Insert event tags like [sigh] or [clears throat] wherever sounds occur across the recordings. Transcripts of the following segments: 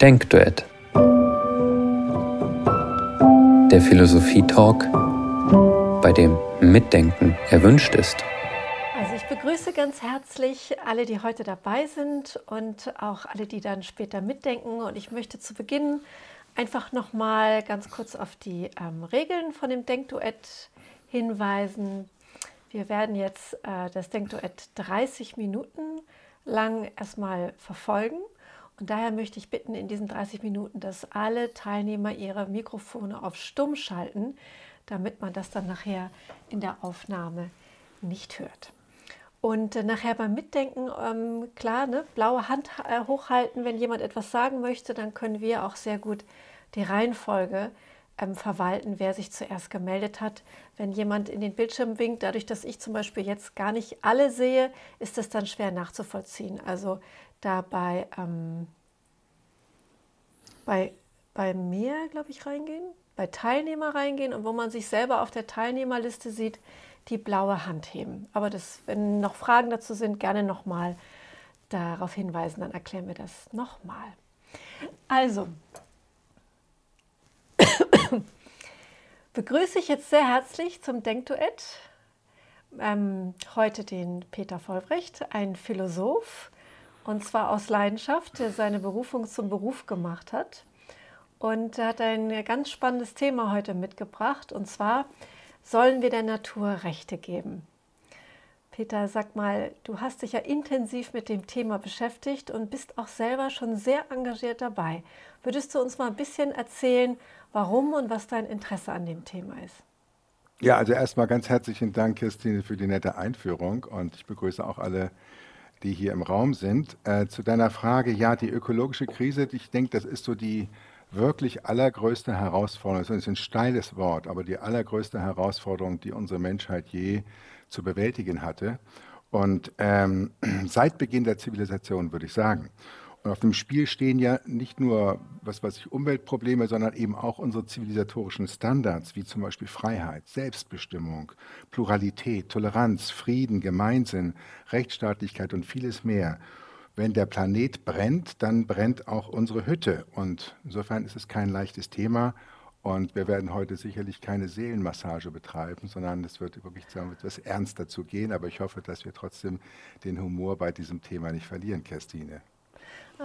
Denkduett. Der Philosophie-Talk, bei dem Mitdenken erwünscht ist. Also ich begrüße ganz herzlich alle, die heute dabei sind und auch alle, die dann später mitdenken. Und ich möchte zu Beginn einfach noch mal ganz kurz auf die ähm, Regeln von dem Denkduett hinweisen. Wir werden jetzt äh, das Denkduett 30 Minuten lang erstmal verfolgen. Und daher möchte ich bitten, in diesen 30 Minuten, dass alle Teilnehmer ihre Mikrofone auf Stumm schalten, damit man das dann nachher in der Aufnahme nicht hört. Und äh, nachher beim Mitdenken, ähm, klar, ne, blaue Hand äh, hochhalten, wenn jemand etwas sagen möchte, dann können wir auch sehr gut die Reihenfolge ähm, verwalten, wer sich zuerst gemeldet hat. Wenn jemand in den Bildschirm winkt, dadurch, dass ich zum Beispiel jetzt gar nicht alle sehe, ist es dann schwer nachzuvollziehen. Also dabei ähm, bei, bei mir, glaube ich, reingehen, bei Teilnehmer reingehen und wo man sich selber auf der Teilnehmerliste sieht, die blaue Hand heben. Aber das, wenn noch Fragen dazu sind, gerne nochmal darauf hinweisen, dann erklären wir das nochmal. Also, [coughs] begrüße ich jetzt sehr herzlich zum Denkduett ähm, heute den Peter Vollbrecht, ein Philosoph, und zwar aus Leidenschaft, der seine Berufung zum Beruf gemacht hat. Und er hat ein ganz spannendes Thema heute mitgebracht, und zwar sollen wir der Natur Rechte geben. Peter, sag mal, du hast dich ja intensiv mit dem Thema beschäftigt und bist auch selber schon sehr engagiert dabei. Würdest du uns mal ein bisschen erzählen, warum und was dein Interesse an dem Thema ist? Ja, also erstmal ganz herzlichen Dank, Christine, für die nette Einführung und ich begrüße auch alle, die hier im Raum sind. Äh, zu deiner Frage, ja, die ökologische Krise, ich denke, das ist so die wirklich allergrößte Herausforderung, das ist ein steiles Wort, aber die allergrößte Herausforderung, die unsere Menschheit je zu bewältigen hatte. Und ähm, [clears throat] seit Beginn der Zivilisation würde ich sagen. Und auf dem Spiel stehen ja nicht nur was weiß ich, Umweltprobleme, sondern eben auch unsere zivilisatorischen Standards, wie zum Beispiel Freiheit, Selbstbestimmung, Pluralität, Toleranz, Frieden, Gemeinsinn, Rechtsstaatlichkeit und vieles mehr. Wenn der Planet brennt, dann brennt auch unsere Hütte. Und insofern ist es kein leichtes Thema. Und wir werden heute sicherlich keine Seelenmassage betreiben, sondern es wird wirklich etwas ernster zu gehen. Aber ich hoffe, dass wir trotzdem den Humor bei diesem Thema nicht verlieren, Christine.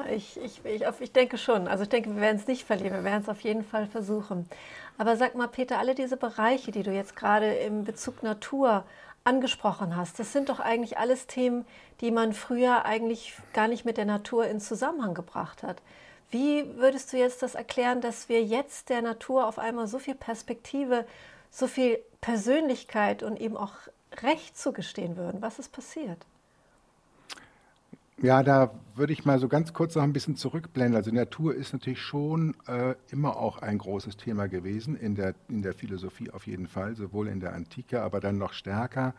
Ich, ich, ich, ich denke schon. Also ich denke, wir werden es nicht verlieren. Wir werden es auf jeden Fall versuchen. Aber sag mal, Peter, alle diese Bereiche, die du jetzt gerade im Bezug Natur angesprochen hast, das sind doch eigentlich alles Themen, die man früher eigentlich gar nicht mit der Natur in Zusammenhang gebracht hat. Wie würdest du jetzt das erklären, dass wir jetzt der Natur auf einmal so viel Perspektive, so viel Persönlichkeit und eben auch Recht zugestehen würden? Was ist passiert? Ja, da würde ich mal so ganz kurz noch ein bisschen zurückblenden. Also Natur ist natürlich schon äh, immer auch ein großes Thema gewesen, in der, in der Philosophie auf jeden Fall, sowohl in der Antike, aber dann noch stärker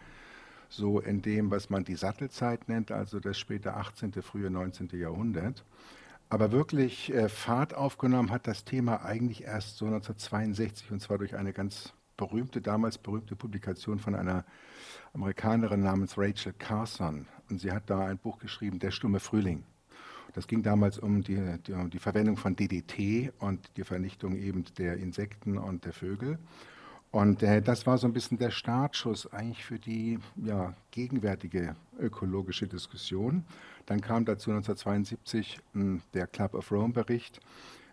so in dem, was man die Sattelzeit nennt, also das späte 18., frühe 19. Jahrhundert. Aber wirklich äh, Fahrt aufgenommen hat das Thema eigentlich erst so 1962 und zwar durch eine ganz berühmte, damals berühmte Publikation von einer Amerikanerin namens Rachel Carson. Und sie hat da ein Buch geschrieben, Der stumme Frühling. Das ging damals um die, die, um die Verwendung von DDT und die Vernichtung eben der Insekten und der Vögel. Und äh, das war so ein bisschen der Startschuss eigentlich für die ja, gegenwärtige ökologische Diskussion. Dann kam dazu 1972 mh, hm, der Club of Rome Bericht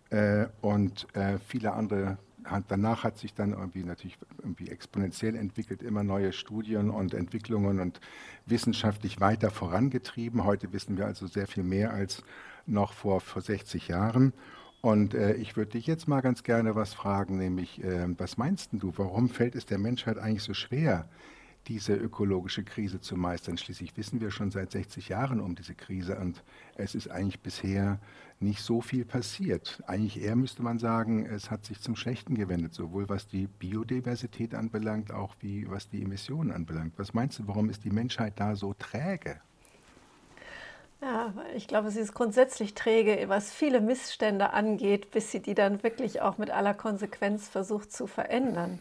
äh, und äh, viele andere. Danach hat sich dann irgendwie natürlich irgendwie exponentiell entwickelt, immer neue Studien und Entwicklungen und wissenschaftlich weiter vorangetrieben. Heute wissen wir also sehr viel mehr als noch vor, vor 60 Jahren. Und äh, ich würde dich jetzt mal ganz gerne was fragen, nämlich, äh, was meinst du, warum fällt es der Menschheit eigentlich so schwer, diese ökologische Krise zu meistern? Schließlich wissen wir schon seit 60 Jahren um diese Krise und es ist eigentlich bisher nicht so viel passiert. Eigentlich eher müsste man sagen, es hat sich zum Schlechten gewendet, sowohl was die Biodiversität anbelangt, auch wie was die Emissionen anbelangt. Was meinst du, warum ist die Menschheit da so träge? Ja, ich glaube, sie ist grundsätzlich träge, was viele Missstände angeht, bis sie die dann wirklich auch mit aller Konsequenz versucht zu verändern.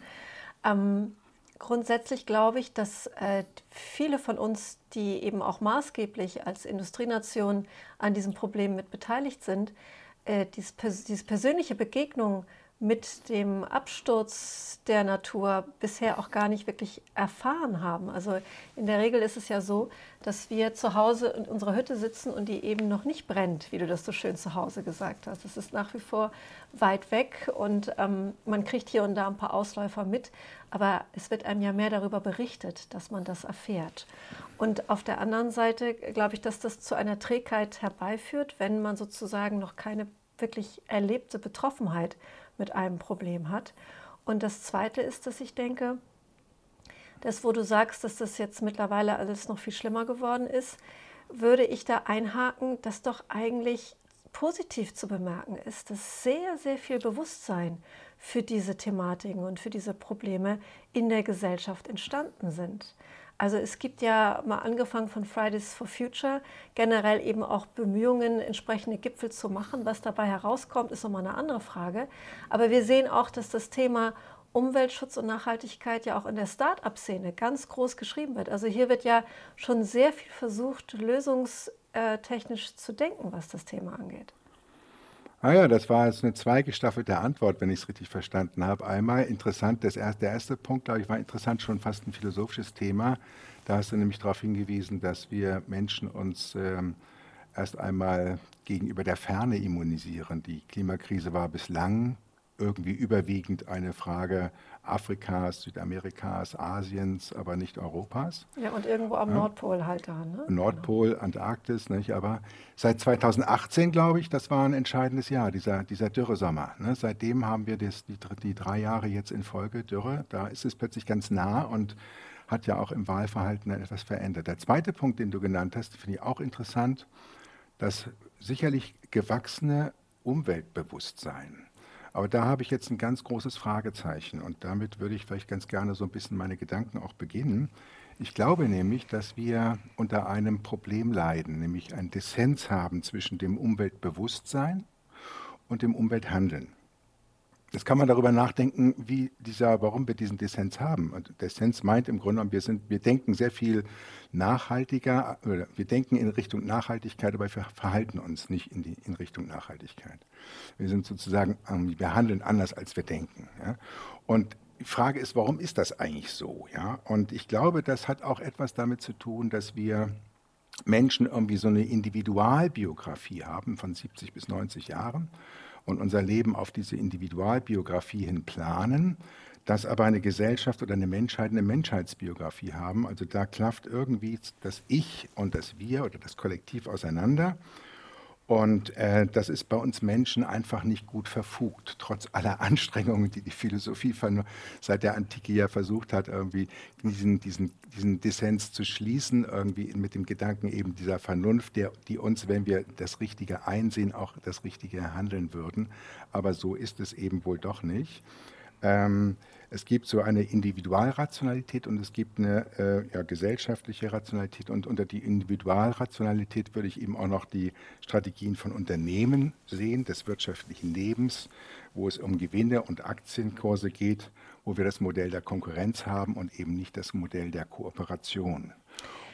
Ähm, grundsätzlich glaube ich, dass äh, viele von uns, die eben auch maßgeblich als Industrienation an diesem Problem mit beteiligt sind, äh, diese, diese persönliche Begegnung mit dem Absturz der Natur bisher auch gar nicht wirklich erfahren haben. Also in der Regel ist es ja so, dass wir zu Hause in unserer Hütte sitzen und die eben noch nicht brennt, wie du das so schön zu Hause gesagt hast. Es ist nach wie vor weit weg und ähm, man kriegt hier und da ein paar Ausläufer mit, aber es wird einem ja mehr darüber berichtet, dass man das erfährt. Und auf der anderen Seite glaube ich, dass das zu einer Trägheit herbeiführt, wenn man sozusagen noch keine wirklich erlebte Betroffenheit mit einem Problem hat. Und das Zweite ist, dass ich denke, das, wo du sagst, dass das jetzt mittlerweile alles noch viel schlimmer geworden ist, würde ich da einhaken, dass doch eigentlich positiv zu bemerken ist, dass sehr, sehr viel Bewusstsein für diese Thematiken und für diese Probleme in der Gesellschaft entstanden sind. Also es gibt ja mal angefangen von Fridays for Future generell eben auch Bemühungen, entsprechende Gipfel zu machen. Was dabei herauskommt, ist nochmal eine andere Frage. Aber wir sehen auch, dass das Thema Umweltschutz und Nachhaltigkeit ja auch in der Start-up-Szene ganz groß geschrieben wird. Also hier wird ja schon sehr viel versucht, lösungstechnisch zu denken, was das Thema angeht. Ah ja, das war jetzt eine zweigestaffelte Antwort, wenn ich es richtig verstanden habe. Einmal interessant, das erste, der erste Punkt, glaube ich, war interessant, schon fast ein philosophisches Thema. Da hast du nämlich darauf hingewiesen, dass wir Menschen uns ähm, erst einmal gegenüber der Ferne immunisieren. Die Klimakrise war bislang irgendwie überwiegend eine Frage Afrikas, Südamerikas, Asiens, aber nicht Europas. Ja, und irgendwo am ja. Nordpol halt da. Ne? Nordpol, Antarktis, nicht? aber seit 2018, glaube ich, das war ein entscheidendes Jahr, dieser, dieser Dürresommer. Ne? Seitdem haben wir das, die, die drei Jahre jetzt in Folge Dürre, da ist es plötzlich ganz nah und hat ja auch im Wahlverhalten etwas verändert. Der zweite Punkt, den du genannt hast, finde ich auch interessant, das sicherlich gewachsene Umweltbewusstsein aber da habe ich jetzt ein ganz großes Fragezeichen und damit würde ich vielleicht ganz gerne so ein bisschen meine Gedanken auch beginnen. Ich glaube nämlich, dass wir unter einem Problem leiden, nämlich ein Dissens haben zwischen dem Umweltbewusstsein und dem Umwelthandeln. Jetzt kann man darüber nachdenken, wie dieser, warum wir diesen Dissens haben. Und Dissens meint im Grunde genommen, wir, sind, wir denken sehr viel nachhaltiger, wir denken in Richtung Nachhaltigkeit, aber wir verhalten uns nicht in, die, in Richtung Nachhaltigkeit. Wir sind sozusagen, ähm, wir handeln anders, als wir denken. Ja? Und die Frage ist, warum ist das eigentlich so? Ja? Und ich glaube, das hat auch etwas damit zu tun, dass wir Menschen irgendwie so eine Individualbiografie haben von 70 bis 90 Jahren und unser Leben auf diese Individualbiografie hin planen, dass aber eine Gesellschaft oder eine Menschheit eine Menschheitsbiografie haben. Also da klafft irgendwie das Ich und das Wir oder das Kollektiv auseinander. Und äh, das ist bei uns Menschen einfach nicht gut verfugt, trotz aller [laughs] Anstrengungen, die die Philosophie von, seit der Antike ja versucht hat, irgendwie diesen, diesen, diesen Dissens zu schließen, irgendwie mit dem Gedanken eben dieser Vernunft, der, die uns, wenn wir das Richtige einsehen, auch das Richtige handeln würden. Aber so ist es eben wohl doch nicht. Ähm, es gibt so eine Individualrationalität und es gibt eine äh, ja, gesellschaftliche Rationalität. Und unter die Individualrationalität würde ich eben auch noch die Strategien von Unternehmen sehen, des wirtschaftlichen Lebens, wo es um Gewinne und Aktienkurse geht, wo wir das Modell der Konkurrenz haben und eben nicht das Modell der Kooperation.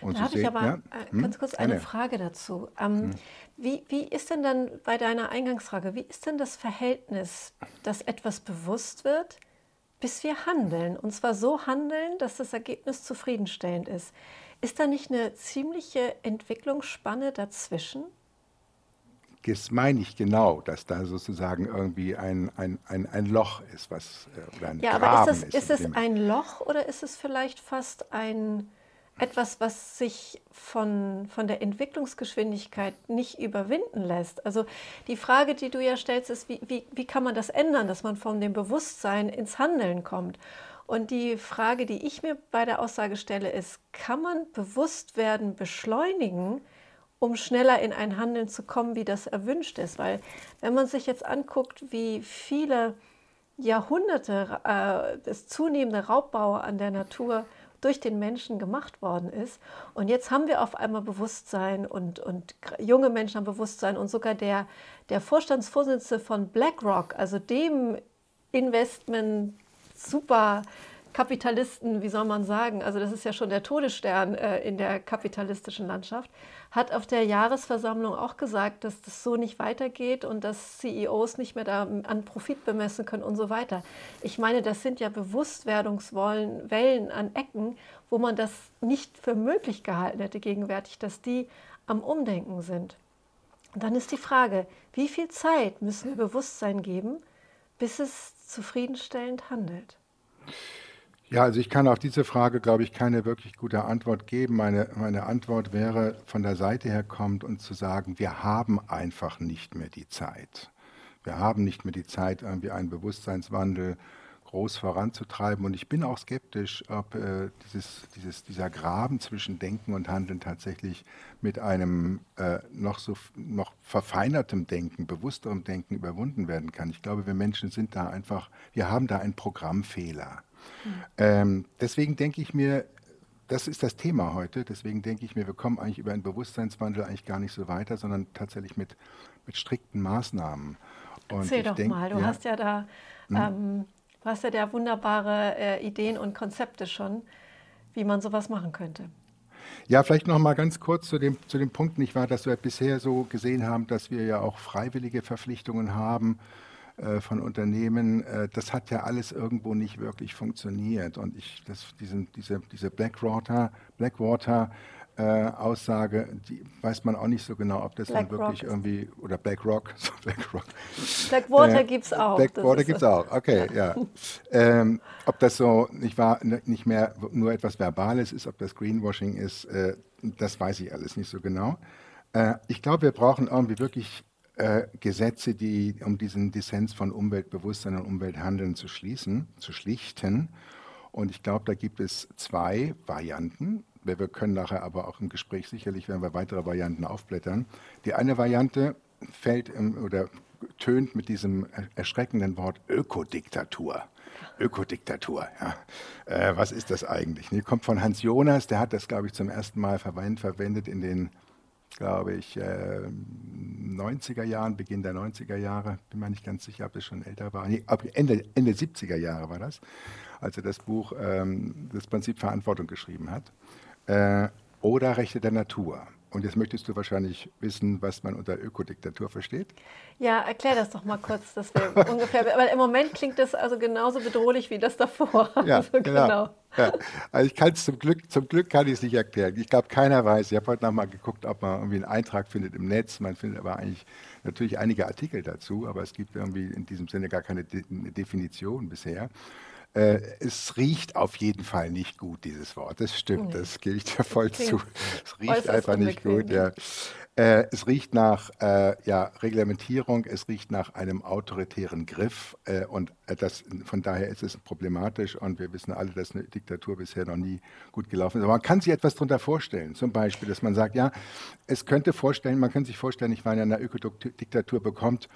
Und da habe ich aber ja, äh, hm? ganz kurz eine, eine Frage dazu. Ähm, hm. wie, wie ist denn dann bei deiner Eingangsfrage, wie ist denn das Verhältnis, dass etwas bewusst wird, bis wir handeln. Und zwar so handeln, dass das Ergebnis zufriedenstellend ist. Ist da nicht eine ziemliche Entwicklungsspanne dazwischen? Das meine ich genau, dass da sozusagen irgendwie ein, ein, ein, ein Loch ist, was äh, oder ein ja, Graben aber ist es, ist, ist es ein Loch oder ist es vielleicht fast ein etwas, was sich von, von der Entwicklungsgeschwindigkeit nicht überwinden lässt. Also die Frage, die du ja stellst, ist, wie, wie, wie kann man das ändern, dass man von dem Bewusstsein ins Handeln kommt? Und die Frage, die ich mir bei der Aussage stelle, ist, kann man Bewusstwerden beschleunigen, um schneller in ein Handeln zu kommen, wie das erwünscht ist? Weil wenn man sich jetzt anguckt, wie viele Jahrhunderte äh, das zunehmende Raubbau an der Natur durch den Menschen gemacht worden ist. Und jetzt haben wir auf einmal Bewusstsein und, und junge Menschen haben Bewusstsein und sogar der, der Vorstandsvorsitzende von BlackRock, also dem Investment super Kapitalisten, wie soll man sagen, also das ist ja schon der Todesstern äh, in der kapitalistischen Landschaft, hat auf der Jahresversammlung auch gesagt, dass das so nicht weitergeht und dass CEOs nicht mehr da an Profit bemessen können und so weiter. Ich meine, das sind ja Bewusstwerdungswellen an Ecken, wo man das nicht für möglich gehalten hätte gegenwärtig, dass die am Umdenken sind. Und dann ist die Frage, wie viel Zeit müssen wir Bewusstsein geben, bis es zufriedenstellend handelt? Ja, also ich kann auf diese Frage, glaube ich, keine wirklich gute Antwort geben. Meine, meine Antwort wäre, von der Seite her kommt und zu sagen, wir haben einfach nicht mehr die Zeit. Wir haben nicht mehr die Zeit, irgendwie einen Bewusstseinswandel groß voranzutreiben. Und ich bin auch skeptisch, ob äh, dieses, dieses, dieser Graben zwischen Denken und Handeln tatsächlich mit einem äh, noch so noch verfeinertem Denken, bewussterem Denken überwunden werden kann. Ich glaube, wir Menschen sind da einfach, wir haben da einen Programmfehler. Ähm, deswegen denke ich mir, das ist das Thema heute. Deswegen denke ich mir, wir kommen eigentlich über einen Bewusstseinswandel eigentlich gar nicht so weiter, sondern tatsächlich mit, mit strikten Maßnahmen. Und Erzähl doch denk, mal, du ja, hast ja da, hm? ähm, du hast ja da wunderbare äh, Ideen und Konzepte schon, wie man sowas machen könnte. Ja, vielleicht noch mal ganz kurz zu dem, zu dem Punkt, nicht wahr, dass wir bisher so gesehen haben, dass wir ja auch freiwillige Verpflichtungen haben äh, von Unternehmen, äh, das hat ja alles irgendwo nicht wirklich funktioniert. Und ich, das, diesen, diese, diese Blackwater, Blackwater äh, Aussage, die weiß man auch nicht so genau, ob das Black dann wirklich Rock irgendwie, oder BlackRock, [laughs] so BlackRock. Blackwater äh, gibt es auch. Blackwater gibt es auch, okay, ja. Ähm, ob das so nicht, war, nicht mehr nur etwas Verbales ist, ob das Greenwashing ist, äh, das weiß ich alles nicht so genau. Äh, ich glaube, wir brauchen irgendwie wirklich äh, Gesetze, die, um diesen Dissens von Umweltbewusstsein und Umwelthandeln zu schließen, zu schlichten. Und ich glaube, da gibt es zwei Varianten. Wir können nachher aber auch im Gespräch sicherlich, werden wir weitere Varianten aufblättern. Die eine Variante fällt im, oder tönt mit diesem erschreckenden Wort Ökodiktatur. Ökodiktatur, ja. Äh, was ist das eigentlich? Die kommt von Hans Jonas, der hat das, glaube ich, zum ersten Mal verwendet in den glaube ich, äh, 90er Jahren, Beginn der 90er Jahre, bin mir nicht ganz sicher, ob das schon älter war. Nee, Ende, Ende 70er Jahre war das, als er das Buch ähm, Das Prinzip Verantwortung geschrieben hat. Äh, oder Rechte der Natur. Und jetzt möchtest du wahrscheinlich wissen, was man unter Ökodiktatur versteht. Ja, erklär das doch mal kurz, dass wir [laughs] ungefähr. Weil im Moment klingt das also genauso bedrohlich wie das davor. Ja, [laughs] also, genau. genau. Ja. Also ich kann es zum Glück, zum Glück kann ich es nicht erklären. Ich glaube, keiner weiß. Ich habe heute noch mal geguckt, ob man irgendwie einen Eintrag findet im Netz. Man findet aber eigentlich natürlich einige Artikel dazu, aber es gibt irgendwie in diesem Sinne gar keine De Definition bisher. Äh, es riecht auf jeden Fall nicht gut, dieses Wort. Das stimmt, nee. das gebe ich dir voll zu. Es riecht einfach nicht gut. Ja. Äh, es riecht nach äh, ja, Reglementierung, es riecht nach einem autoritären Griff äh, und äh, das, von daher ist es problematisch und wir wissen alle, dass eine Diktatur bisher noch nie gut gelaufen ist. Aber man kann sich etwas darunter vorstellen, zum Beispiel, dass man sagt, ja, es könnte vorstellen, man könnte sich vorstellen, ich meine, in einer Ökodiktatur bekommt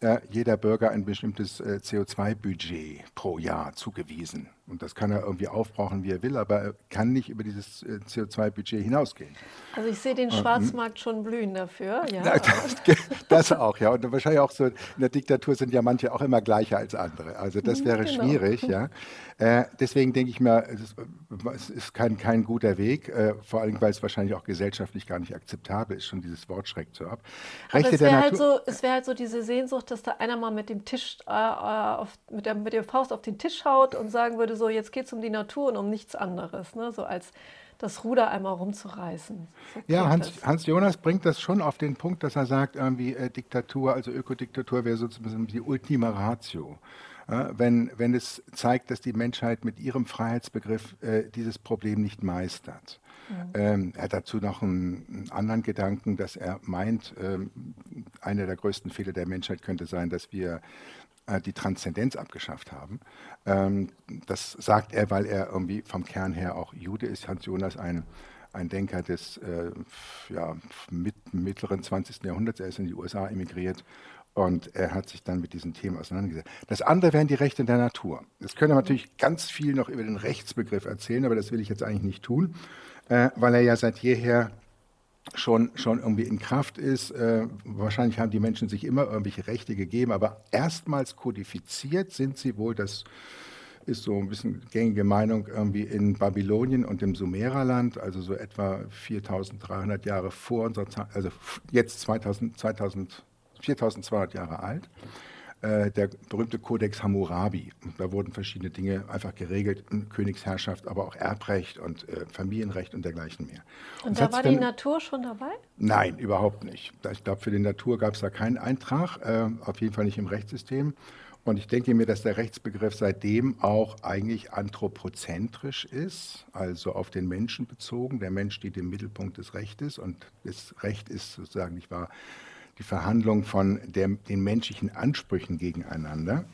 äh, jeder Bürger ein bestimmtes äh, CO2-Budget pro Jahr zugewiesen. Und das kann er irgendwie aufbrauchen, wie er will, aber er kann nicht über dieses äh, CO2-Budget hinausgehen. Also ich sehe den Schwarzmarkt schon blühen dafür. Ja. [laughs] Das, auch, ja. Und wahrscheinlich auch so, in der Diktatur sind ja manche auch immer gleicher als andere. Also das wäre genau. schwierig, ja. Äh, deswegen denke ich mir, es ist, kein, kein guter Weg, äh, vor allem, weil es wahrscheinlich auch gesellschaftlich gar nicht akzeptabel ist, schon dieses Wort schreckt so ab. Rechte es wäre halt, so, wär halt so diese Sehnsucht, dass da einer mal mit dem Tisch, äh, auf, mit, der, mit der Faust auf den Tisch haut und sagen würde, so jetzt geht es um die Natur und um nichts anderes. Ne? So als das Ruder einmal rumzureißen. So ja, Hans, Hans, Jonas bringt das schon auf den Punkt, dass er sagt, irgendwie äh, Diktatur, also Ökodiktatur wäre sozusagen die Ultima Ratio. Ja, wenn, wenn es zeigt, dass die Menschheit mit ihrem Freiheitsbegriff äh, dieses Problem nicht meistert. Mhm. Ähm, er hat dazu noch einen, einen, anderen Gedanken, dass er meint, ähm, einer der größten Fehler der Menschheit könnte sein, dass wir äh, die Transzendenz abgeschafft haben. Ähm, das sagt er, weil er irgendwie vom Kern her auch Jude ist. Hans Jonas ein, ein Denker des äh, ja, mit, mittleren 20. Jahrhunderts. Er ist in die USA emigriert und er hat sich dann mit diesen Themen auseinandergesetzt. Das andere wären die Rechte der Natur. Das können wir natürlich ganz viel noch über den Rechtsbegriff erzählen, aber das will ich jetzt eigentlich nicht tun, äh, weil er ja seit jeher schon, schon irgendwie in Kraft ist. Äh, wahrscheinlich haben die Menschen sich immer irgendwelche Rechte gegeben, aber erstmals kodifiziert sind sie wohl das ist so ein bisschen gängige Meinung irgendwie in Babylonien und im Sumererland, also so etwa 4300 Jahre vor unserer Zeit, also jetzt 2000, 2000, 4200 Jahre alt äh, der berühmte Kodex Hammurabi. Da wurden verschiedene Dinge einfach geregelt, Königsherrschaft, aber auch Erbrecht und äh, Familienrecht und dergleichen mehr. Und, und da war die Natur schon dabei? Nein, überhaupt nicht. Ich glaube, für die Natur gab es da keinen Eintrag, äh, auf jeden Fall nicht im Rechtssystem. Und ich denke mir, dass der Rechtsbegriff seitdem auch eigentlich anthropozentrisch ist, also auf den Menschen bezogen. Der Mensch steht im Mittelpunkt des Rechtes und das Recht ist sozusagen nicht wahr die Verhandlung von der, den menschlichen Ansprüchen gegeneinander.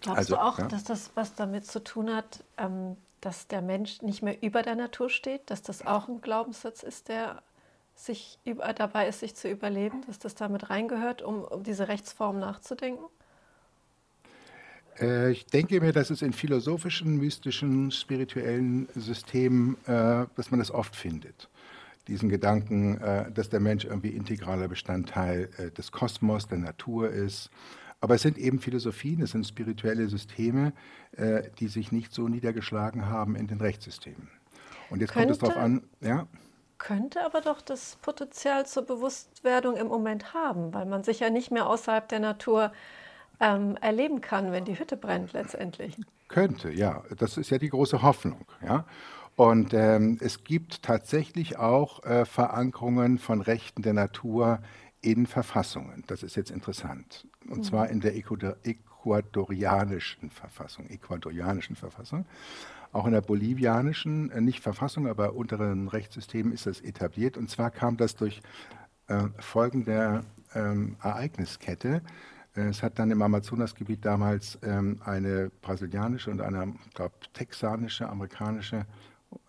Glaubst also, du auch, ja? dass das was damit zu tun hat, ähm, dass der Mensch nicht mehr über der Natur steht, dass das auch ein Glaubenssatz ist, der sich über, dabei ist, sich zu überleben, dass das damit reingehört, um, um diese Rechtsform nachzudenken? Äh, ich denke mir, dass es in philosophischen, mystischen, spirituellen Systemen, äh, dass man das oft findet diesen Gedanken, äh, dass der Mensch irgendwie integraler Bestandteil äh, des Kosmos, der Natur ist. Aber es sind eben Philosophien, es sind spirituelle Systeme, äh, die sich nicht so niedergeschlagen haben in den Rechtssystemen. Und jetzt könnte, kommt es darauf an, ja? Könnte aber doch das Potenzial zur Bewusstwerdung im Moment haben, weil man sich ja nicht mehr außerhalb der Natur ähm, erleben kann, wenn die Hütte brennt letztendlich. Könnte, ja. Das ist ja die große Hoffnung. Ja? Und ähm, es gibt tatsächlich auch äh, Verankerungen von Rechten der Natur in Verfassungen. Das ist jetzt interessant. Und mhm. zwar in der ecuadorianischen Verfassung, ecuadorianischen Verfassung. Auch in der bolivianischen, äh, nicht Verfassung, aber unteren Rechtssystemen ist das etabliert. Und zwar kam das durch äh, Folgen der ähm, Ereigniskette. Äh, es hat dann im Amazonasgebiet damals ähm, eine brasilianische und eine, glaube texanische, amerikanische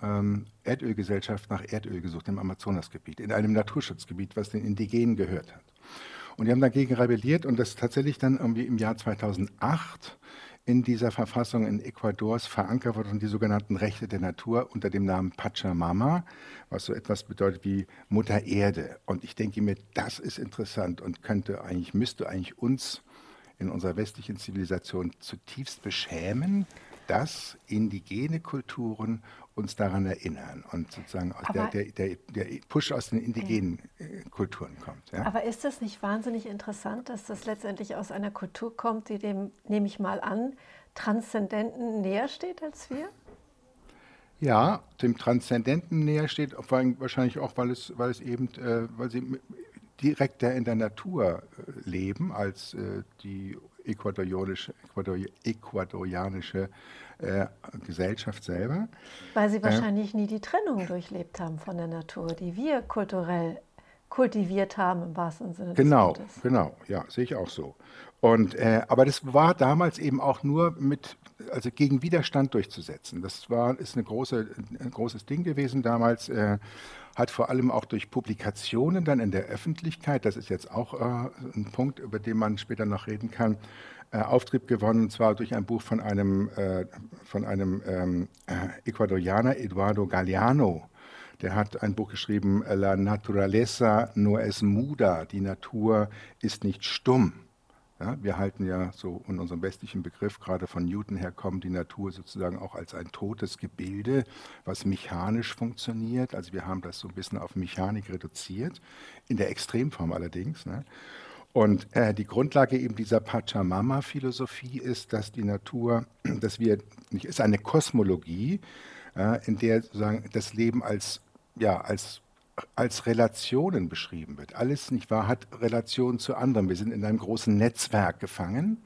ähm, Erdölgesellschaft nach Erdöl gesucht im Amazonasgebiet, in einem Naturschutzgebiet, was den Indigenen gehört hat. Und die haben dagegen rebelliert und das tatsächlich dann irgendwie im Jahr 2008 in dieser Verfassung in Ecuadors verankert wurden die sogenannten Rechte der Natur unter dem Namen Pachamama, was so etwas bedeutet wie Mutter Erde. Und ich denke mir, das ist interessant und könnte eigentlich, müsste eigentlich uns in unserer westlichen Zivilisation zutiefst beschämen, dass indigene Kulturen uns daran erinnern und sozusagen der, der, der, der, Push aus den indigenen äh, Kulturen kommt. Ja? Aber ist das nicht wahnsinnig interessant, dass das letztendlich aus einer Kultur kommt, die dem, nehme ich mal an, Transzendenten näher steht als wir? Ja, dem Transzendenten näher steht, vor allem wahrscheinlich auch, weil es, weil es eben, äh, weil sie direkter in der Natur äh, leben als äh, die ecuadorianische, ecuadorianische äh, Gesellschaft selber. Weil sie äh, wahrscheinlich äh, nie die Trennung durchlebt haben von der Natur, die wir kulturell kultiviert haben im wahrsten Sinne genau, des Wortes. Genau, genau, ja, sehe ich auch so. Und, äh, aber das war damals eben auch nur mit, also gegen Widerstand durchzusetzen. Das war, ist eine große, ein großes Ding gewesen damals. Äh, hat vor allem auch durch Publikationen dann in der Öffentlichkeit, das ist jetzt auch äh, ein Punkt, über den man später noch reden kann, äh, Auftrieb gewonnen, und zwar durch ein Buch von einem, äh, von einem ähm, äh, Ecuadorianer, Eduardo Galeano. Der hat ein Buch geschrieben, La naturaleza no es muda, die Natur ist nicht stumm. Ja, wir halten ja so in unserem westlichen Begriff, gerade von Newton her kommt die Natur sozusagen auch als ein totes Gebilde, was mechanisch funktioniert. Also wir haben das so ein bisschen auf Mechanik reduziert, in der Extremform allerdings. Ne? Und äh, die Grundlage eben dieser Pachamama-Philosophie ist, dass die Natur, dass wir, ist eine Kosmologie, äh, in der sozusagen das Leben als, ja, als, als Relationen beschrieben wird. Alles, nicht wahr, hat Relationen zu anderen. Wir sind in einem großen Netzwerk gefangen.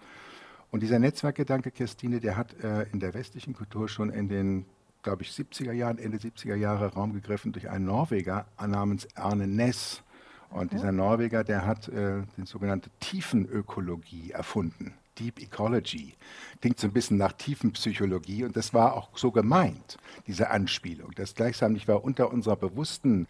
Und dieser Netzwerkgedanke, Christine, der hat äh, in der westlichen Kultur schon in den, glaube ich, 70er Jahren, Ende 70er Jahre Raum gegriffen durch einen Norweger namens Arne Ness. Und dieser Norweger, der hat äh, die sogenannte Tiefenökologie erfunden. Deep Ecology. Klingt so ein bisschen nach Tiefenpsychologie und das war auch so gemeint, diese Anspielung, dass gleichsam nicht war unter unserer bewussten,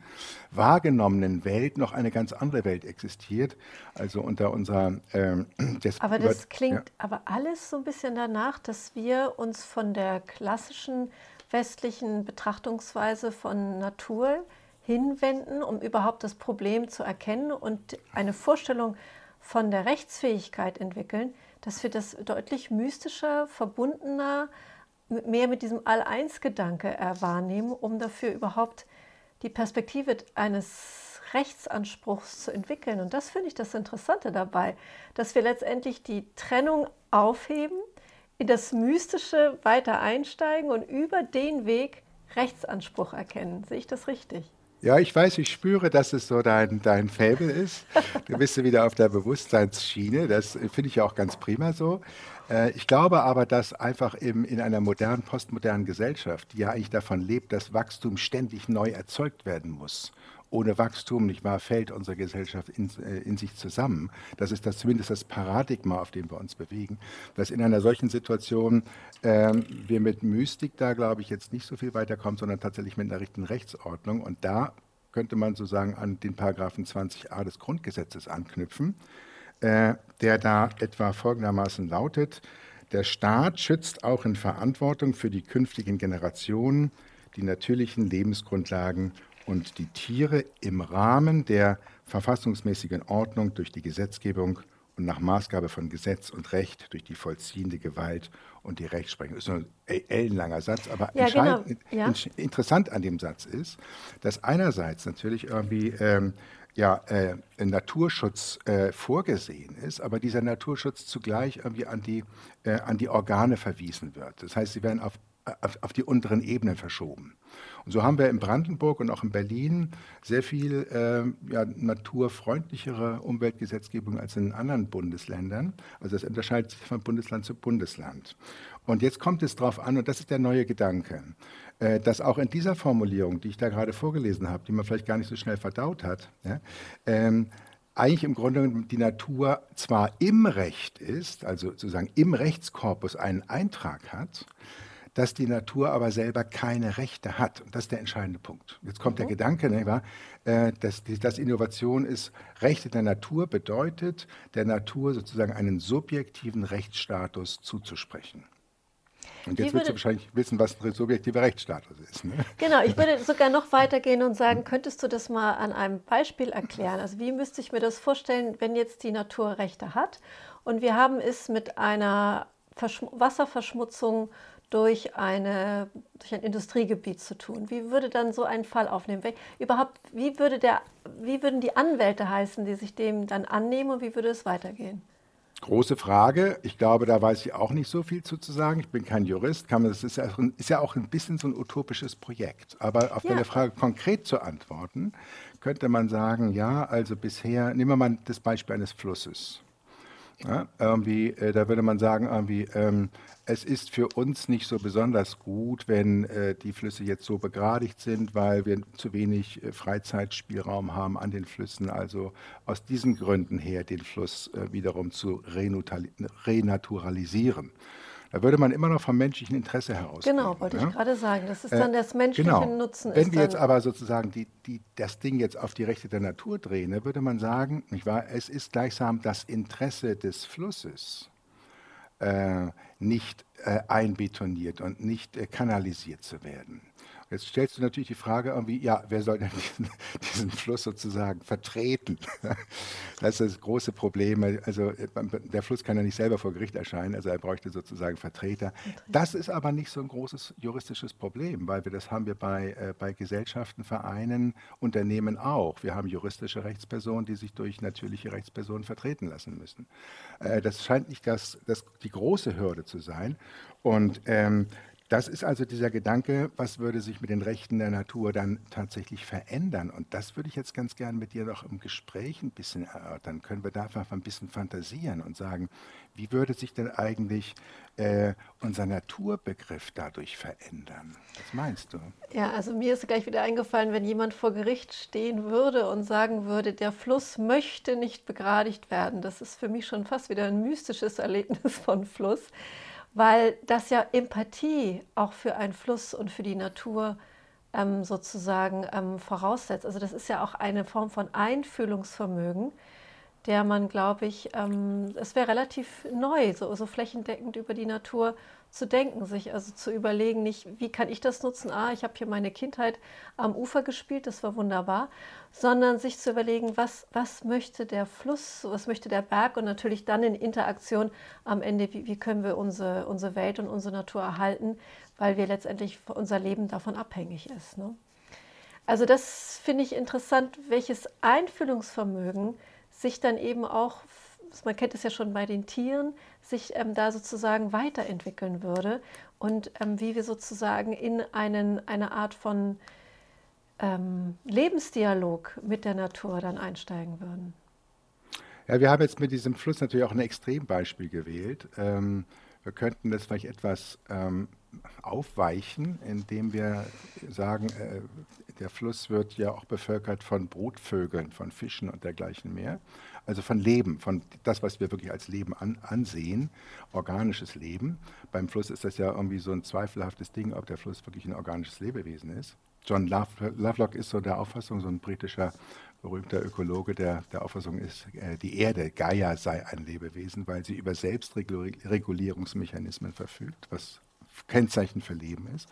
wahrgenommenen Welt noch eine ganz andere Welt existiert, also unter unserer. Ähm, [clears throat] des aber das klingt ja. aber alles so ein bisschen danach, dass wir uns von der klassischen westlichen Betrachtungsweise von Natur hinwenden, um überhaupt das Problem zu erkennen und eine Vorstellung von der Rechtsfähigkeit entwickeln, dass wir das deutlich mystischer, verbundener mehr mit diesem All-Eins-Gedanke äh, wahrnehmen, um dafür überhaupt die Perspektive eines Rechtsanspruchs zu entwickeln. Und das finde ich das Interessante dabei, dass wir letztendlich die Trennung aufheben, in das Mystische weiter einsteigen und über den Weg Rechtsanspruch erkennen. Sehe ich das richtig? Ja, ich weiß, ich spüre, dass es so dein, dein Fable ist. Du bist wieder auf der Bewusstseinsschiene. Das finde ich ja auch ganz prima so. Äh, ich glaube aber, dass einfach im, in einer modernen, postmodernen Gesellschaft, die ja eigentlich davon lebt, dass Wachstum ständig neu erzeugt werden muss ohne Wachstum, nicht wahr, fällt unsere Gesellschaft in, äh, in, sich zusammen. Das ist das, zumindest das Paradigma, auf dem wir uns bewegen. Dass in einer solchen Situation äh, wir mit Mystik da, glaube ich, jetzt nicht so viel weiterkommen, sondern tatsächlich mit einer richtigen Rechtsordnung. Und da könnte man sozusagen an den Paragraphen 20a des Grundgesetzes anknüpfen, äh, der da etwa folgendermaßen lautet, der Staat schützt auch in Verantwortung für die künftigen Generationen die natürlichen Lebensgrundlagen und die Tiere im Rahmen der verfassungsmäßigen Ordnung durch die Gesetzgebung und nach Maßgabe von Gesetz und Recht durch die vollziehende Gewalt und die Rechtsprechung. Das ist ein ellenlanger Satz, aber ja, genau. ja. interessant an dem Satz ist, dass einerseits natürlich irgendwie ähm, ja, äh, Naturschutz äh, vorgesehen ist, aber dieser Naturschutz zugleich irgendwie an die, äh, an die Organe verwiesen wird. Das heißt, sie werden auf, auf, auf die unteren Ebenen verschoben. Und so haben wir in Brandenburg und auch in Berlin sehr viel äh, ja, naturfreundlichere Umweltgesetzgebung als in anderen Bundesländern. Also es unterscheidet sich von Bundesland zu Bundesland. Und jetzt kommt es darauf an, und das ist der neue Gedanke, äh, dass auch in dieser Formulierung, die ich da gerade vorgelesen habe, die man vielleicht gar nicht so schnell verdaut hat, ja, ähm, eigentlich im Grunde die Natur zwar im Recht ist, also sozusagen im Rechtskorpus einen Eintrag hat, dass die Natur aber selber keine Rechte hat. Und das ist der entscheidende Punkt. Jetzt kommt mhm. der Gedanke, ne, äh, dass, dass Innovation ist, Rechte der Natur bedeutet, der Natur sozusagen einen subjektiven Rechtsstatus zuzusprechen. Und jetzt willst du wahrscheinlich wissen, was ein subjektiver Rechtsstatus ist. Ne? Genau, ich würde [laughs] sogar noch weitergehen und sagen, könntest du das mal an einem Beispiel erklären? Also wie müsste ich mir das vorstellen, wenn jetzt die Natur Rechte hat und wir haben es mit einer Verschm Wasserverschmutzung durch, eine, durch ein Industriegebiet zu tun. Wie würde dann so ein Fall aufnehmen? Wie, überhaupt, wie, würde der, wie würden die Anwälte heißen, die sich dem dann annehmen und wie würde es weitergehen? Große Frage. Ich glaube, da weiß ich auch nicht so viel zu, zu sagen. Ich bin kein Jurist. Kann man, das ist ja, auch, ist ja auch ein bisschen so ein utopisches Projekt. Aber auf ja. deine Frage konkret zu antworten, könnte man sagen, ja, also bisher, nehmen wir mal das Beispiel eines Flusses. Ja, irgendwie, äh, da würde man sagen, irgendwie, ähm, es ist für uns nicht so besonders gut, wenn äh, die Flüsse jetzt so begradigt sind, weil wir zu wenig äh, Freizeitspielraum haben an den Flüssen. Also aus diesen Gründen her den Fluss äh, wiederum zu renaturalisieren. Da würde man immer noch vom menschlichen Interesse heraus. Genau, wollte ja? ich gerade sagen. Das ist dann das menschliche genau. Nutzen. Wenn wir jetzt aber sozusagen die, die, das Ding jetzt auf die Rechte der Natur drehen, dann würde man sagen, nicht wahr, es ist gleichsam das Interesse des Flusses, äh, nicht äh, einbetoniert und nicht äh, kanalisiert zu werden. Jetzt stellst du natürlich die Frage irgendwie, ja, wer soll denn [laughs] diesen, diesen Fluss sozusagen vertreten? [laughs] Das ist das große Problem. Also äh, der Fluss kann ja nicht selber vor Gericht erscheinen, also er bräuchte sozusagen Vertreter. Das ist aber nicht so ein großes juristisches Problem, weil wir das haben wir bei, äh, bei Gesellschaften, Vereinen, Unternehmen auch. Wir haben juristische Rechtspersonen, die sich durch natürliche Rechtspersonen vertreten lassen müssen. Äh, das scheint nicht das, das, die große Hürde zu sein. Und ähm, das ist also dieser Gedanke, was würde sich mit den Rechten der Natur dann tatsächlich verändern? Und das würde ich jetzt ganz gern mit dir noch im Gespräch ein bisschen erörtern. Können wir da einfach ein bisschen fantasieren und sagen, wie würde sich denn eigentlich äh, unser Naturbegriff dadurch verändern? Was meinst du? Ja, also mir ist gleich wieder eingefallen, wenn jemand vor Gericht stehen würde und sagen würde, der Fluss möchte nicht begradigt werden. Das ist für mich schon fast wieder ein mystisches Erlebnis von Fluss weil das ja Empathie auch für einen Fluss und für die Natur ähm, sozusagen ähm, voraussetzt. Also das ist ja auch eine Form von Einfühlungsvermögen, der man, glaube ich, ähm, es wäre relativ neu, so, so flächendeckend über die Natur zu denken, sich also zu überlegen, nicht, wie kann ich das nutzen? Ah, ich habe hier meine Kindheit am Ufer gespielt, das war wunderbar, sondern sich zu überlegen, was, was möchte der Fluss, was möchte der Berg und natürlich dann in Interaktion am Ende, wie, wie können wir unsere, unsere Welt und unsere Natur erhalten, weil wir letztendlich unser Leben davon abhängig ist. Ne? Also das finde ich interessant, welches Einfühlungsvermögen sich dann eben auch man kennt es ja schon bei den Tieren, sich ähm, da sozusagen weiterentwickeln würde und ähm, wie wir sozusagen in einen, eine Art von ähm, Lebensdialog mit der Natur dann einsteigen würden. Ja, wir haben jetzt mit diesem Fluss natürlich auch ein Extrembeispiel gewählt. Ähm, wir könnten das vielleicht etwas ähm, aufweichen, indem wir sagen, äh, der Fluss wird ja auch bevölkert von Brutvögeln, von Fischen und dergleichen mehr also von Leben, von das, was wir wirklich als Leben an, ansehen, organisches Leben. Beim Fluss ist das ja irgendwie so ein zweifelhaftes Ding, ob der Fluss wirklich ein organisches Lebewesen ist. John Lovelock ist so der Auffassung, so ein britischer berühmter Ökologe, der der Auffassung ist, äh, die Erde, Gaia, sei ein Lebewesen, weil sie über Selbstregulierungsmechanismen verfügt, was Kennzeichen für Leben ist.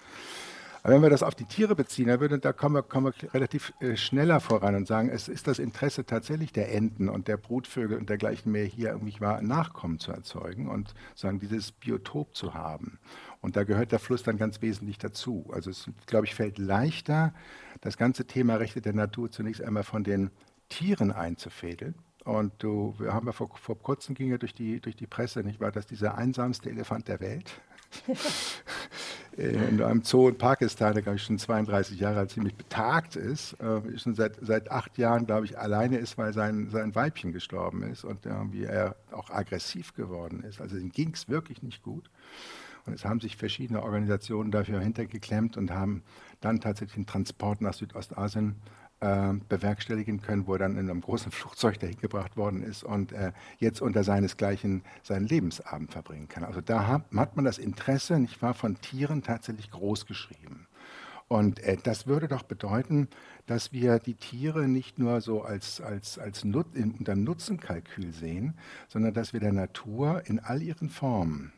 Aber wenn wir das auf die Tiere beziehen, dann würde, da kommen wir, kommen wir relativ äh, schneller voran und sagen, es ist das Interesse tatsächlich der Enten und der Brutvögel und dergleichen mehr hier irgendwie mal Nachkommen zu erzeugen und sagen, dieses Biotop zu haben. Und da gehört der Fluss dann ganz wesentlich dazu. Also es, glaube ich, fällt leichter, das ganze Thema Rechte der Natur zunächst einmal von den Tieren einzufädeln. Und du, wir haben ja vor, vor kurzem ging ja durch die, durch die Presse, nicht wahr, dass dieser einsamste Elefant der Welt [laughs] in einem Zoo in Pakistan, der glaube ich schon 32 Jahre alt ziemlich betagt ist, äh, schon seit, seit acht Jahren, glaube ich, alleine ist, weil sein, sein Weibchen gestorben ist und irgendwie er auch aggressiv geworden ist. Also ihm ging es wirklich nicht gut. Und es haben sich verschiedene Organisationen dafür hintergeklemmt und haben dann tatsächlich einen Transport nach Südostasien äh, bewerkstelligen können, wo er dann in einem großen Flugzeug dahin gebracht worden ist und äh, jetzt unter seinesgleichen seinen Lebensabend verbringen kann. Also da hat, hat man das Interesse, nicht wahr, von Tieren tatsächlich groß geschrieben. Und äh, das würde doch bedeuten, dass wir die Tiere nicht nur so als, als, als Nut in, unter Nutzenkalkül sehen, sondern dass wir der Natur in all ihren Formen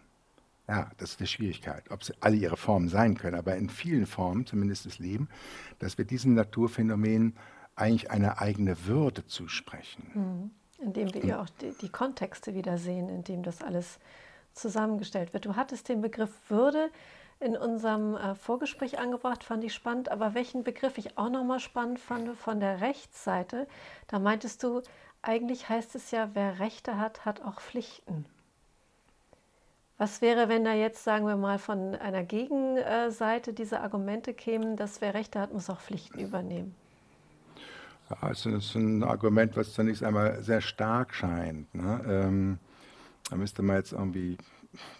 ja, das ist die Schwierigkeit, ob sie alle ihre Formen sein können, aber in vielen Formen, zumindest das Leben, dass wir diesen Naturphänomenen eigentlich eine eigene Würde zusprechen. Mhm. Indem wir ja auch die, die, Kontexte wiedersehen, in dem das alles zusammengestellt wird. Du hattest den Begriff Würde in unserem äh, Vorgespräch angebracht, fand ich spannend, aber welchen Begriff ich auch nochmal spannend fand von der Rechtsseite, da meintest du, eigentlich heißt es ja, wer Rechte hat, hat auch Pflichten. Was wäre, wenn da jetzt, sagen wir mal, von einer Gegenseite diese Argumente kämen, dass wer Rechte hat, muss auch Pflichten übernehmen? Ja, also das ist ein Argument, was zunächst einmal sehr stark scheint. Ne? Ähm, da müsste man jetzt irgendwie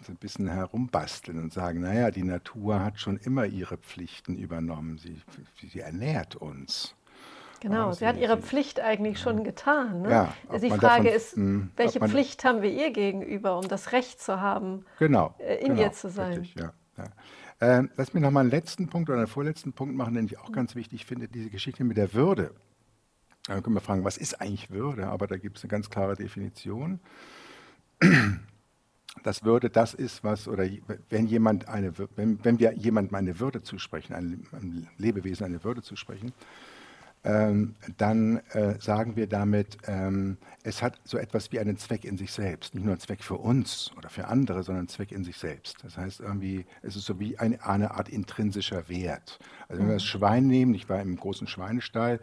so ein bisschen herumbasteln und sagen, naja, die Natur hat schon immer ihre Pflichten übernommen. Sie, sie ernährt uns. Genau, sie hat ihre Pflicht eigentlich schon getan. Ne? Ja, die Frage davon, ist, hm, welche Pflicht haben wir ihr gegenüber, um das Recht zu haben, genau, äh, in genau, ihr zu sein? Richtig, ja, ja. Ähm, lass mich noch mal einen letzten Punkt oder einen vorletzten Punkt machen, den ich auch ganz wichtig finde, diese Geschichte mit der Würde. Dann können wir fragen, was ist eigentlich Würde? Aber da gibt es eine ganz klare Definition. Dass Würde das ist, was, oder wenn jemand eine, wenn, wenn wir jemandem eine Würde zusprechen, einem Lebewesen eine Würde zusprechen, ähm, dann äh, sagen wir damit, ähm, es hat so etwas wie einen Zweck in sich selbst. Nicht nur einen Zweck für uns oder für andere, sondern einen Zweck in sich selbst. Das heißt, irgendwie, es ist so wie eine, eine Art intrinsischer Wert. Also wenn wir das mhm. Schwein nehmen, ich war im großen Schweinestall,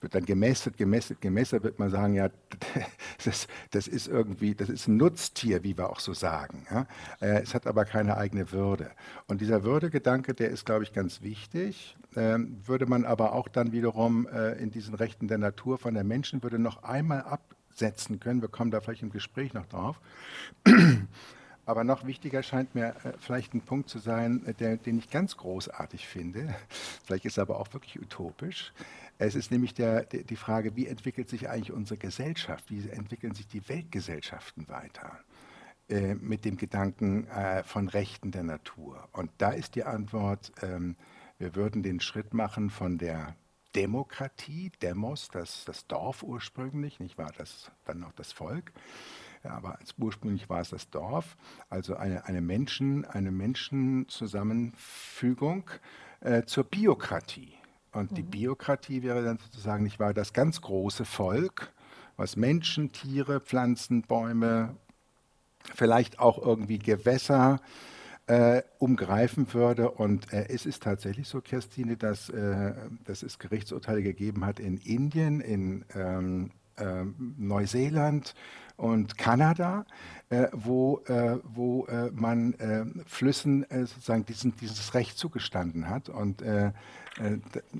wird dann gemästet, gemästet, gemästet, wird man sagen, ja, [laughs] das, das ist irgendwie, das ist ein Nutztier, wie wir auch so sagen. Ja? Äh, es hat aber keine eigene Würde. Und dieser Würdegedanke, der ist, glaube ich, ganz wichtig. Ähm, würde man aber auch dann wiederum äh, in diesen Rechten der Natur von der Menschen würde noch einmal absetzen können. Wir kommen da vielleicht im Gespräch noch drauf. [clears throat] Aber noch wichtiger scheint mir äh, vielleicht ein Punkt zu sein, äh, der, den ich ganz großartig finde. [laughs] Vielleicht ist er aber auch wirklich utopisch. Es ist nämlich der, der, die Frage, wie entwickelt sich eigentlich unsere Gesellschaft? Wie entwickeln sich die Weltgesellschaften weiter? Äh, mit dem Gedanken äh, von Rechten der Natur. Und da ist die Antwort, ähm, wir würden den Schritt machen von der Demokratie, Demos, das, das Dorf ursprünglich, nicht wahr? Das, dann noch das Volk. Ja, aber ursprünglich war es das Dorf, also eine, eine, Menschen, eine Menschenzusammenfügung äh, zur Biokratie. Und mhm. die Biokratie wäre dann sozusagen nicht wahr das ganz große Volk, was Menschen, Tiere, Pflanzen, Bäume, vielleicht auch irgendwie Gewässer äh, umgreifen würde. Und äh, es ist tatsächlich so, Kirstine, dass, äh, dass es Gerichtsurteile gegeben hat in Indien, in ähm Neuseeland und Kanada, äh, wo, äh, wo äh, man äh, Flüssen äh, sozusagen diesen, dieses Recht zugestanden hat und äh,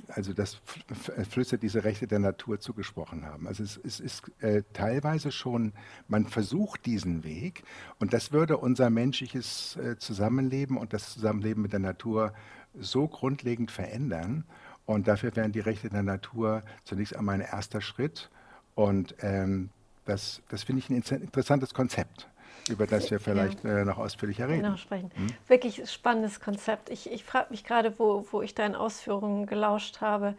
also dass Flüsse diese Rechte der Natur zugesprochen haben. Also es, es ist teilweise schon, man versucht diesen Weg und das würde unser menschliches Zusammenleben und das Zusammenleben mit der Natur so grundlegend verändern. Und dafür wären die Rechte der Natur zunächst einmal ein erster Schritt. Und ähm, das, das finde ich ein interessantes Konzept über das wir vielleicht ja. äh, noch ausführlicher reden. Genau, sprechen. Hm? Wirklich spannendes Konzept. Ich, ich frage mich gerade, wo, wo ich deinen Ausführungen gelauscht habe,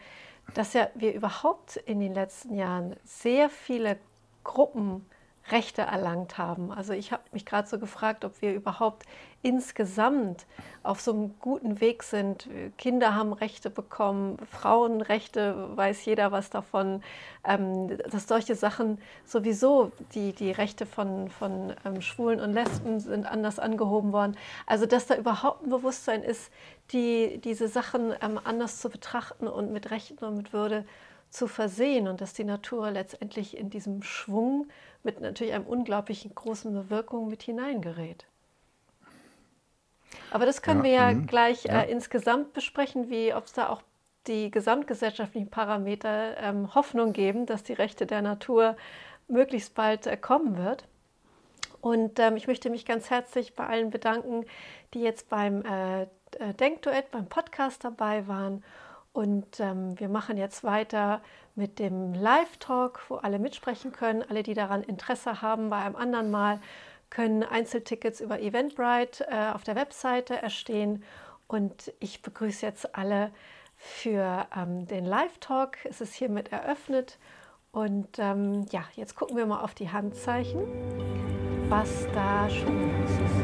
dass ja wir überhaupt in den letzten Jahren sehr viele Gruppen Rechte erlangt haben. Also ich habe mich gerade so gefragt, ob wir überhaupt insgesamt auf so einem guten Weg sind. Kinder haben Rechte bekommen, Frauenrechte, weiß jeder was davon, ähm, dass solche Sachen sowieso, die, die Rechte von, von ähm, Schwulen und Lesben sind anders angehoben worden. Also dass da überhaupt ein Bewusstsein ist, die, diese Sachen ähm, anders zu betrachten und mit Rechten und mit Würde zu versehen und dass die Natur letztendlich in diesem Schwung mit natürlich einem unglaublichen großen Wirkung mit hineingerät. Aber das können ja, wir ja mh, gleich ja. Äh, insgesamt besprechen, wie ob es da auch die gesamtgesellschaftlichen Parameter ähm, Hoffnung geben, dass die Rechte der Natur möglichst bald äh, kommen wird. Und ähm, ich möchte mich ganz herzlich bei allen bedanken, die jetzt beim äh, äh Denkduett, beim Podcast dabei waren und ähm, wir machen jetzt weiter mit dem Live-Talk, wo alle mitsprechen können. Alle, die daran Interesse haben, bei einem anderen Mal können Einzeltickets über Eventbrite äh, auf der Webseite erstehen. Und ich begrüße jetzt alle für ähm, den Live-Talk. Es ist hiermit eröffnet. Und ähm, ja, jetzt gucken wir mal auf die Handzeichen, was da schon